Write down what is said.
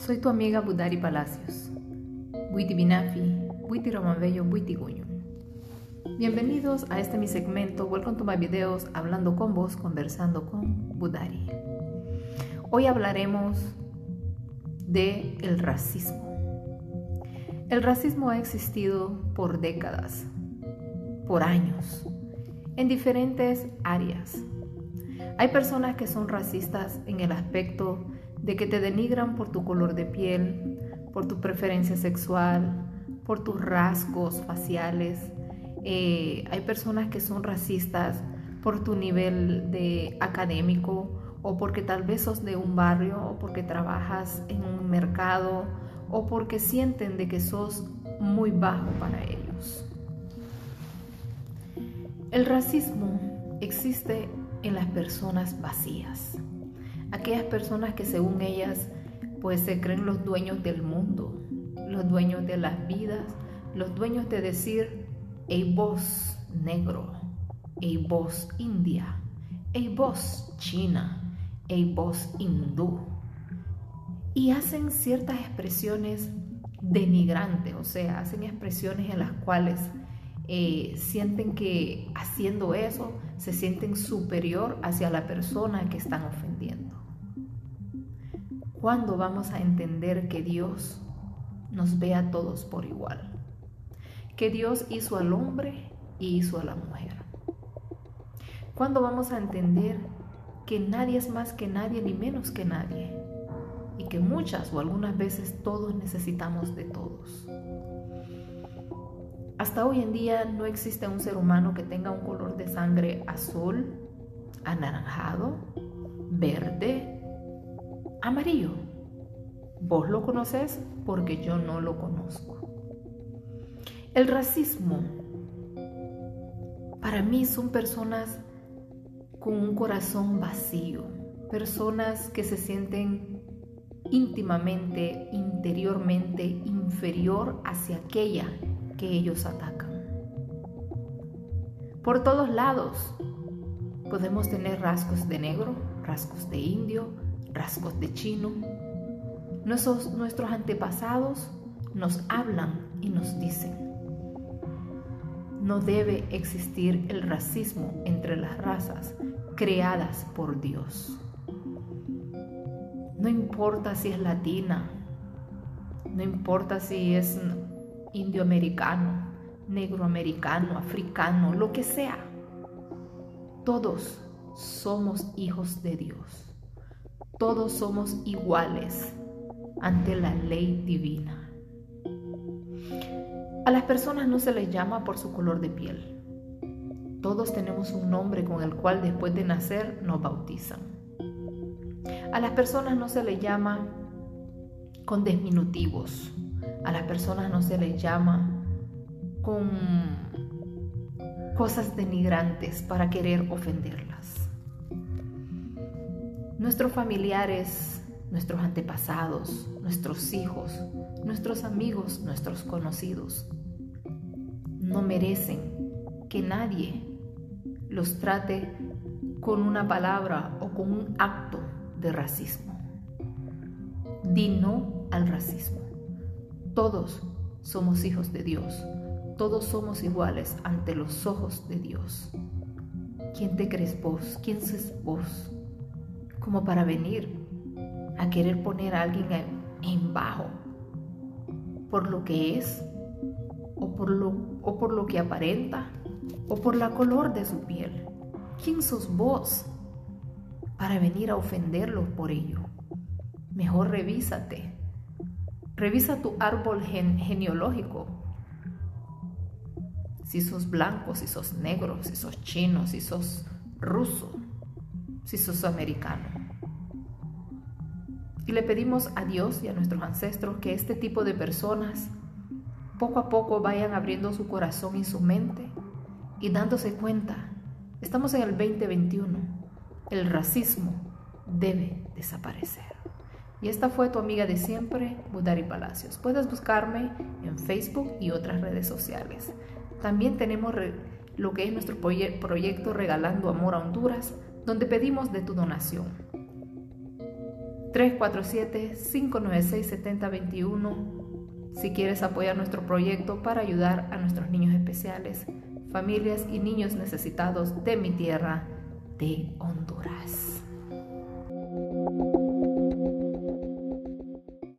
Soy tu amiga Budari Palacios. Buiti Binafi, Buiti Buiti Guño. Bienvenidos a este mi segmento Welcome to my videos Hablando con vos, conversando con Budari. Hoy hablaremos de el racismo. El racismo ha existido por décadas, por años, en diferentes áreas. Hay personas que son racistas en el aspecto de que te denigran por tu color de piel, por tu preferencia sexual, por tus rasgos faciales. Eh, hay personas que son racistas por tu nivel de académico o porque tal vez sos de un barrio o porque trabajas en un mercado o porque sienten de que sos muy bajo para ellos. El racismo existe en las personas vacías aquellas personas que según ellas pues se creen los dueños del mundo, los dueños de las vidas, los dueños de decir, hey vos negro, hey vos india, hey vos china, hey vos hindú. Y hacen ciertas expresiones denigrantes, o sea, hacen expresiones en las cuales eh, sienten que haciendo eso se sienten superior hacia la persona que están ofendiendo. ¿Cuándo vamos a entender que Dios nos ve a todos por igual? Que Dios hizo al hombre y hizo a la mujer. ¿Cuándo vamos a entender que nadie es más que nadie ni menos que nadie? Y que muchas o algunas veces todos necesitamos de todos. Hasta hoy en día no existe un ser humano que tenga un color de sangre azul, anaranjado, verde, amarillo. Vos lo conoces porque yo no lo conozco. El racismo para mí son personas con un corazón vacío, personas que se sienten íntimamente, interiormente inferior hacia aquella que ellos atacan. Por todos lados podemos tener rasgos de negro, rasgos de indio, rasgos de chino. Nuestros, nuestros antepasados nos hablan y nos dicen, no debe existir el racismo entre las razas creadas por Dios. No importa si es latina, no importa si es indioamericano, negroamericano, africano, lo que sea. Todos somos hijos de Dios. Todos somos iguales ante la ley divina. A las personas no se les llama por su color de piel. Todos tenemos un nombre con el cual después de nacer nos bautizan. A las personas no se les llama con diminutivos, a las personas no se les llama con cosas denigrantes para querer ofenderlas. Nuestros familiares, nuestros antepasados, nuestros hijos, nuestros amigos, nuestros conocidos, no merecen que nadie los trate con una palabra o con un acto de racismo. Di no al racismo. Todos somos hijos de Dios. Todos somos iguales ante los ojos de Dios. ¿Quién te crees vos? ¿Quién sos vos? Como para venir a querer poner a alguien en bajo por lo que es o por lo, o por lo que aparenta o por la color de su piel. ¿Quién sos vos para venir a ofenderlo por ello? Mejor revísate Revisa tu árbol genealógico. Si sos blanco, si sos negro, si sos chino, si sos ruso, si sos americano. Y le pedimos a Dios y a nuestros ancestros que este tipo de personas poco a poco vayan abriendo su corazón y su mente y dándose cuenta, estamos en el 2021, el racismo debe desaparecer. Y esta fue tu amiga de siempre, Budari Palacios. Puedes buscarme en Facebook y otras redes sociales. También tenemos lo que es nuestro proyecto Regalando Amor a Honduras, donde pedimos de tu donación. 347-596-7021 si quieres apoyar nuestro proyecto para ayudar a nuestros niños especiales, familias y niños necesitados de mi tierra, de Honduras.